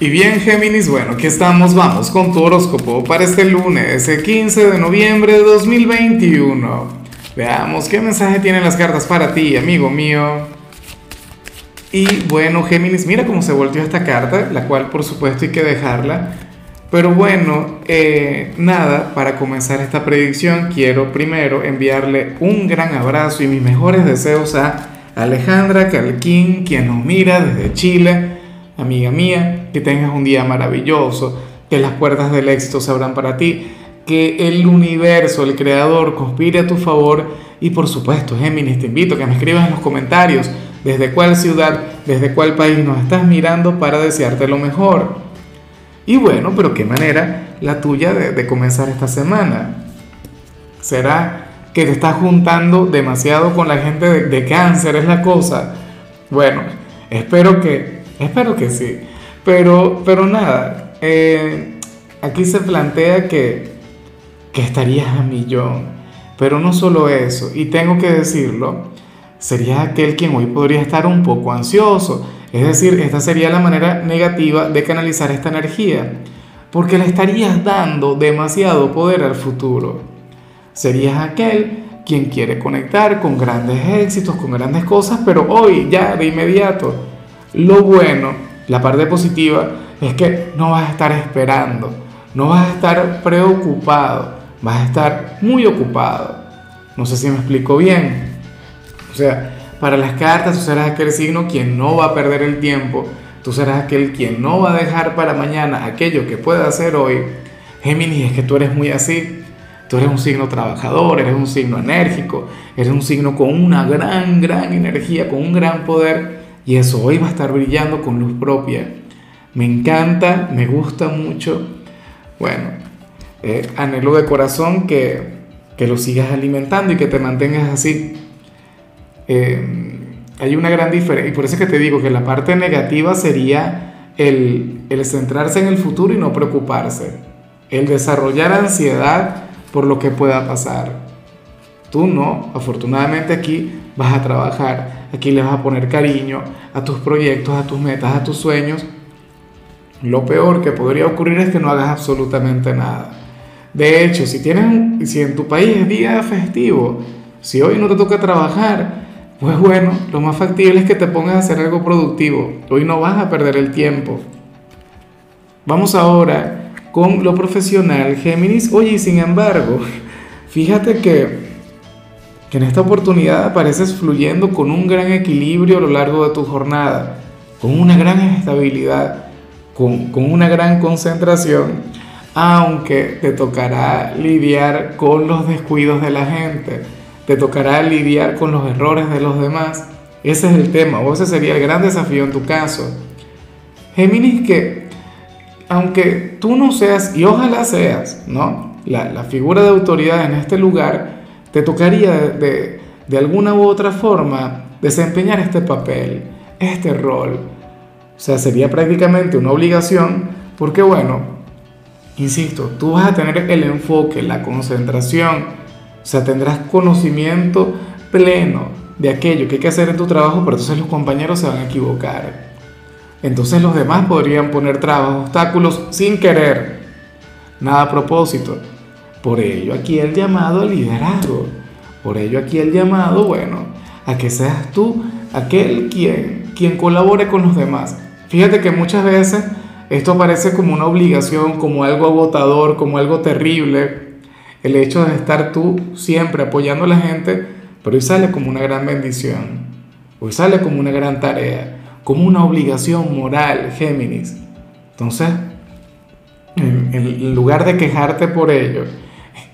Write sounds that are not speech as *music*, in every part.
Y bien, Géminis, bueno, aquí estamos, vamos con tu horóscopo para este lunes, el 15 de noviembre de 2021. Veamos qué mensaje tienen las cartas para ti, amigo mío. Y bueno, Géminis, mira cómo se volteó esta carta, la cual por supuesto hay que dejarla. Pero bueno, eh, nada, para comenzar esta predicción quiero primero enviarle un gran abrazo y mis mejores deseos a Alejandra Calquín, quien nos mira desde Chile amiga mía, que tengas un día maravilloso, que las puertas del éxito se abran para ti, que el universo, el creador, conspire a tu favor y por supuesto, Géminis, te invito a que me escribas en los comentarios desde cuál ciudad, desde cuál país nos estás mirando para desearte lo mejor. Y bueno, pero qué manera la tuya de, comenzar esta semana. ¿Será que te estás juntando demasiado con la gente de, de cáncer? Es la cosa. Bueno, espero que Espero que sí. Pero, pero nada, eh, aquí se plantea que, que estarías a millón. Pero no solo eso, y tengo que decirlo, sería aquel quien hoy podría estar un poco ansioso. Es decir, esta sería la manera negativa de canalizar esta energía, porque le estarías dando demasiado poder al futuro. Serías aquel quien quiere conectar con grandes éxitos, con grandes cosas, pero hoy, ya, de inmediato, lo bueno, la parte positiva, es que no vas a estar esperando, no vas a estar preocupado, vas a estar muy ocupado. No sé si me explico bien. O sea, para las cartas tú serás aquel signo quien no va a perder el tiempo, tú serás aquel quien no va a dejar para mañana aquello que pueda hacer hoy. Géminis, es que tú eres muy así. Tú eres un signo trabajador, eres un signo enérgico, eres un signo con una gran, gran energía, con un gran poder y eso hoy va a estar brillando con luz propia. Me encanta, me gusta mucho. Bueno, eh, anhelo de corazón que, que, lo sigas alimentando y que te mantengas así. Eh, hay una gran diferencia, y por eso es que te digo que la parte negativa sería el, el centrarse en el futuro y no preocuparse, el desarrollar ansiedad por lo que pueda pasar. Tú no, afortunadamente aquí vas a trabajar, aquí le vas a poner cariño a tus proyectos, a tus metas, a tus sueños. Lo peor que podría ocurrir es que no hagas absolutamente nada. De hecho, si, tienes, si en tu país es día festivo, si hoy no te toca trabajar, pues bueno, lo más factible es que te pongas a hacer algo productivo. Hoy no vas a perder el tiempo. Vamos ahora con lo profesional, Géminis. Oye, sin embargo, *laughs* fíjate que en esta oportunidad apareces fluyendo con un gran equilibrio a lo largo de tu jornada, con una gran estabilidad, con, con una gran concentración, aunque te tocará lidiar con los descuidos de la gente, te tocará lidiar con los errores de los demás. Ese es el tema, o ese sería el gran desafío en tu caso. Géminis que, aunque tú no seas, y ojalá seas, ¿no? La, la figura de autoridad en este lugar, te tocaría de, de, alguna u otra forma desempeñar este papel, este rol. O sea, sería prácticamente una obligación porque, bueno, insisto, tú vas a tener el enfoque, la concentración, o sea, tendrás conocimiento pleno de aquello que hay que hacer en tu trabajo, pero entonces los compañeros se van a equivocar. Entonces los demás podrían poner trabas, obstáculos sin querer, nada a propósito. Por ello aquí el llamado al liderazgo. Por ello aquí el llamado, bueno, a que seas tú aquel quien, quien colabore con los demás. Fíjate que muchas veces esto parece como una obligación, como algo agotador, como algo terrible. El hecho de estar tú siempre apoyando a la gente, pero hoy sale como una gran bendición. Hoy sale como una gran tarea, como una obligación moral, Géminis. Entonces, en lugar de quejarte por ello,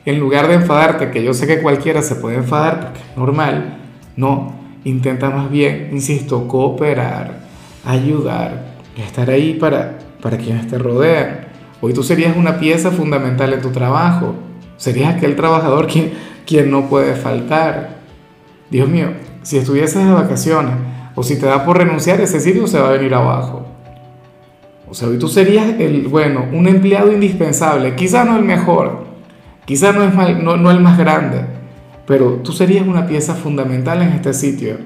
en lugar de enfadarte, que yo sé que cualquiera se puede enfadar porque es normal, no, intenta más bien, insisto, cooperar, ayudar, estar ahí para, para quienes te rodean. Hoy tú serías una pieza fundamental en tu trabajo, serías aquel trabajador quien, quien no puede faltar. Dios mío, si estuvieses de vacaciones o si te da por renunciar, ese sitio se va a venir abajo. O sea, hoy tú serías el, bueno, un empleado indispensable, quizá no el mejor, Quizás no es no, el más grande, pero tú serías una pieza fundamental en este sitio.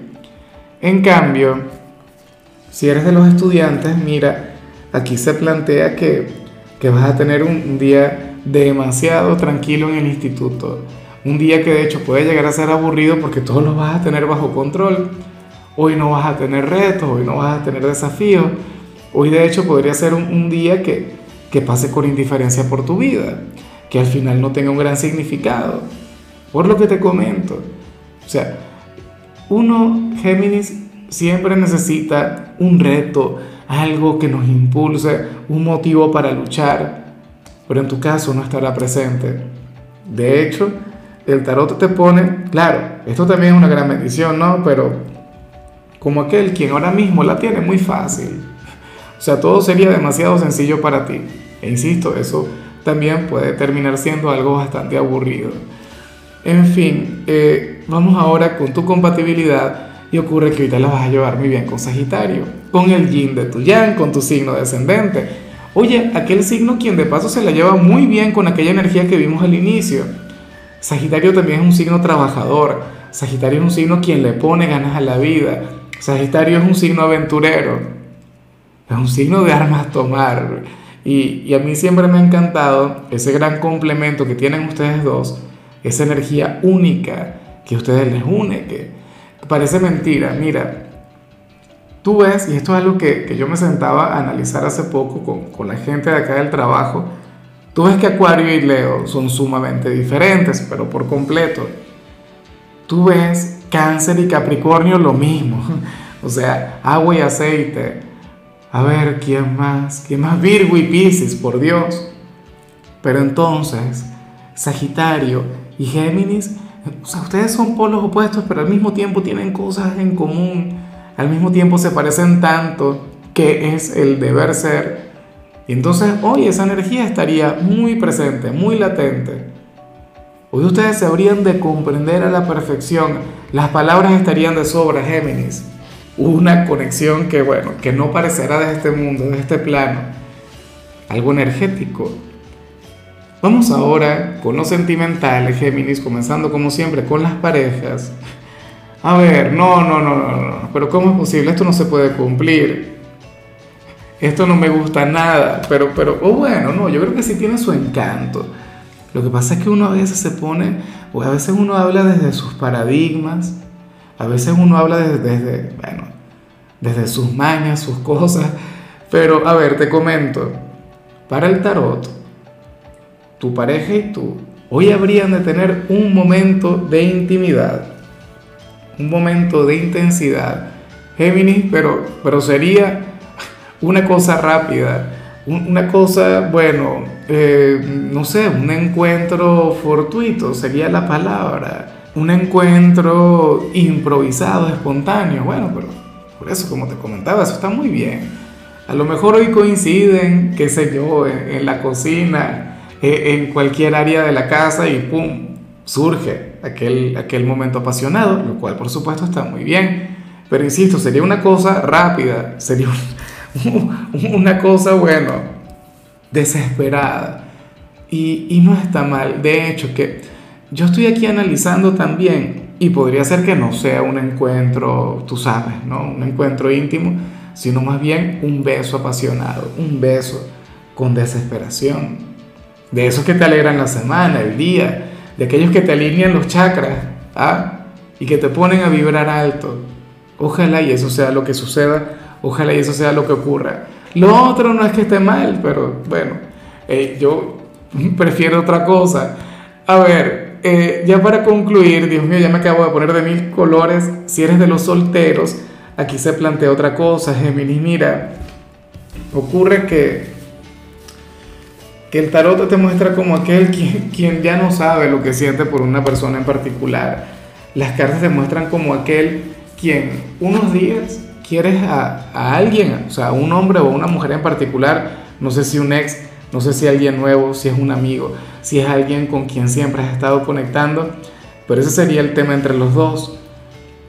En cambio, si eres de los estudiantes, mira, aquí se plantea que, que vas a tener un día demasiado tranquilo en el instituto. Un día que de hecho puede llegar a ser aburrido porque todo lo vas a tener bajo control. Hoy no vas a tener retos, hoy no vas a tener desafíos. Hoy de hecho podría ser un, día que, que pase con indiferencia por tu vida, que al final no tenga un gran significado. Por lo que te comento. O sea, uno, Géminis, siempre necesita un reto, algo que nos impulse, un motivo para luchar, pero en tu caso no estará presente. De hecho, el tarot te pone, claro, esto también es una gran bendición, ¿no? Pero como aquel quien ahora mismo la tiene muy fácil. O sea, todo sería demasiado sencillo para ti. E insisto, eso también puede terminar siendo algo bastante aburrido. En fin, eh, vamos ahora con tu compatibilidad y ocurre que ahorita la vas a llevar muy bien con Sagitario, con el yin de tu yang, con tu signo descendente. Oye, aquel signo quien de paso se la lleva muy bien con aquella energía que vimos al inicio. Sagitario también es un signo trabajador. Sagitario es un signo quien le pone ganas a la vida. Sagitario es un signo aventurero. Es un signo de armas tomar. Y, y a mí siempre me ha encantado ese gran complemento que tienen ustedes dos, esa energía única que ustedes les une, que parece mentira. Mira, tú ves, y esto es algo que, que yo me sentaba a analizar hace poco con, con la gente de acá del trabajo, tú ves que Acuario y Leo son sumamente diferentes, pero por completo. Tú ves Cáncer y Capricornio lo mismo, *laughs* o sea, agua y aceite. A ver, ¿quién más? ¿Quién más? Virgo y Pisces, por Dios. Pero entonces, Sagitario y Géminis o sea, ustedes son polos opuestos, pero al mismo tiempo tienen cosas en común, al mismo tiempo se parecen tanto que es el deber ser. Y entonces hoy esa energía estaría muy presente, muy latente. Hoy ustedes se habrían de comprender a la perfección. Las palabras estarían de sobra, Géminis. Una conexión que, bueno, que no parecerá de este mundo, de este plano. Algo energético, Vamos ahora con lo sentimental, Géminis, comenzando como siempre con las parejas. A ver, no, no, no, no, no, pero ¿cómo es posible? Esto no se puede cumplir. Esto no me gusta nada, pero, pero, oh bueno, no, yo creo que sí tiene su encanto. Lo que pasa es que uno a veces se pone, o a veces uno habla desde sus paradigmas, a veces uno habla desde, desde bueno, desde sus mañas, sus cosas, pero a ver, te comento, para el tarot, tu pareja y tú, hoy habrían de tener un momento de intimidad, un momento de intensidad. Géminis, pero, pero sería una cosa rápida, una cosa, bueno, eh, no sé, un encuentro fortuito sería la palabra, un encuentro improvisado, espontáneo, bueno, pero por eso, como te comentaba, eso está muy bien. A lo mejor hoy coinciden, qué sé yo, en la cocina, eh, en cualquier área de la casa y ¡pum! surge aquel, aquel momento apasionado, lo cual por supuesto está muy bien. Pero insisto, sería una cosa rápida, sería *laughs* una cosa, bueno, desesperada. Y, y, no está mal. De hecho, que yo estoy aquí analizando también, y podría ser que no sea un encuentro, tú sabes, ¿no? Un encuentro íntimo, sino más bien un beso apasionado, un beso con desesperación de esos que te alegran la semana, el día, de aquellos que te alinean los chakras, ¿ah? Y que te ponen a vibrar alto. Ojalá y eso sea lo que suceda, ojalá y eso sea lo que ocurra. Lo otro no es que esté mal, pero bueno, eh, yo *laughs* prefiero otra cosa. A ver, eh, ya para concluir, Dios mío, ya me acabo de poner de mil colores. Si eres de los solteros, aquí se plantea otra cosa, Géminis. Mira, ocurre que que el tarot te muestra como aquel quien, ya no sabe lo que siente por una persona en particular. Las cartas te muestran como aquel quien unos días quieres a, a alguien, o sea, un hombre o una mujer en particular, no sé si un ex, no sé si alguien nuevo, si es un amigo, si es alguien con quien siempre has estado conectando, pero ese sería el tema entre los dos,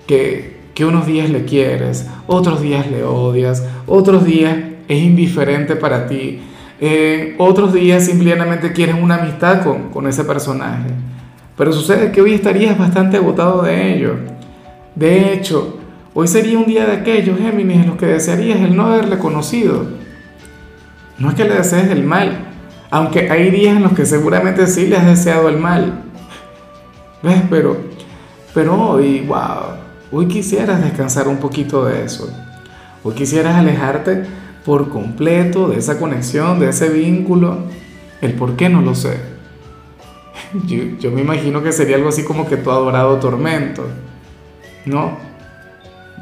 que, que unos días le quieres, otros días le odias, otros días es indiferente para ti, eh, otros días simplemente quieres una amistad con, con ese personaje. Pero sucede que hoy estarías bastante agotado de ello. De hecho, hoy sería un día de aquellos, Géminis, en los que desearías el no haberle conocido. No es que le desees el mal, aunque hay días en los que seguramente sí le has deseado el mal. ¿Ves? Pero, pero hoy, wow, hoy quisieras descansar un poquito de eso. Hoy quisieras alejarte por completo de esa conexión, de ese vínculo. El por qué no lo sé. *laughs* Yo, yo me imagino que sería algo así como que tu adorado tormento. ¿No?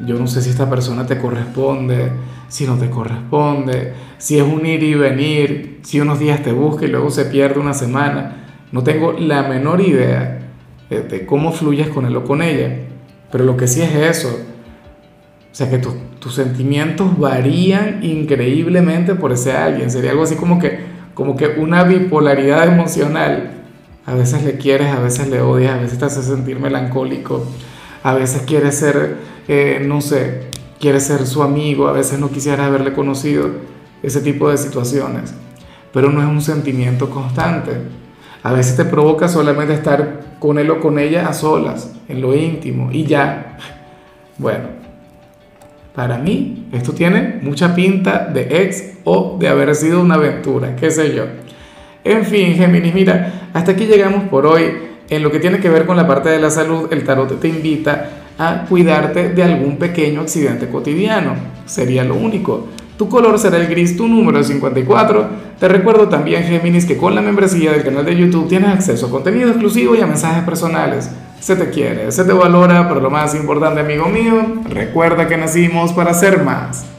Yo no sé si esta persona te corresponde, si no te corresponde, si es un ir y venir, si unos días te busca y luego se pierde una semana. No tengo la menor idea de cómo fluyes con él o con ella. Pero lo que sí es eso. O sea, que tus sentimientos varían increíblemente por ese alguien. Sería algo así como que, como que una bipolaridad emocional. A veces le quieres, a veces le odias, a veces te hace sentir melancólico, a veces quieres ser, eh, no sé, quieres ser su amigo, a veces no quisieras haberle conocido, ese tipo de situaciones. Pero no es un sentimiento constante. A veces te provoca solamente estar con él o con ella a solas, en lo íntimo, y ya. Bueno, para mí esto tiene mucha pinta de ex o de haber sido una aventura, qué sé yo. En fin, Géminis, mira, hasta aquí llegamos por hoy. En lo que tiene que ver con la parte de la salud, el tarot te invita a cuidarte de algún pequeño accidente cotidiano. Sería lo único. Tu color será el gris, tu número es 54. Te recuerdo también, Géminis, que con la membresía del canal de YouTube tienes acceso a contenido exclusivo y a mensajes personales. Se te quiere, se te valora, pero lo más importante, amigo mío, recuerda que nacimos para ser más.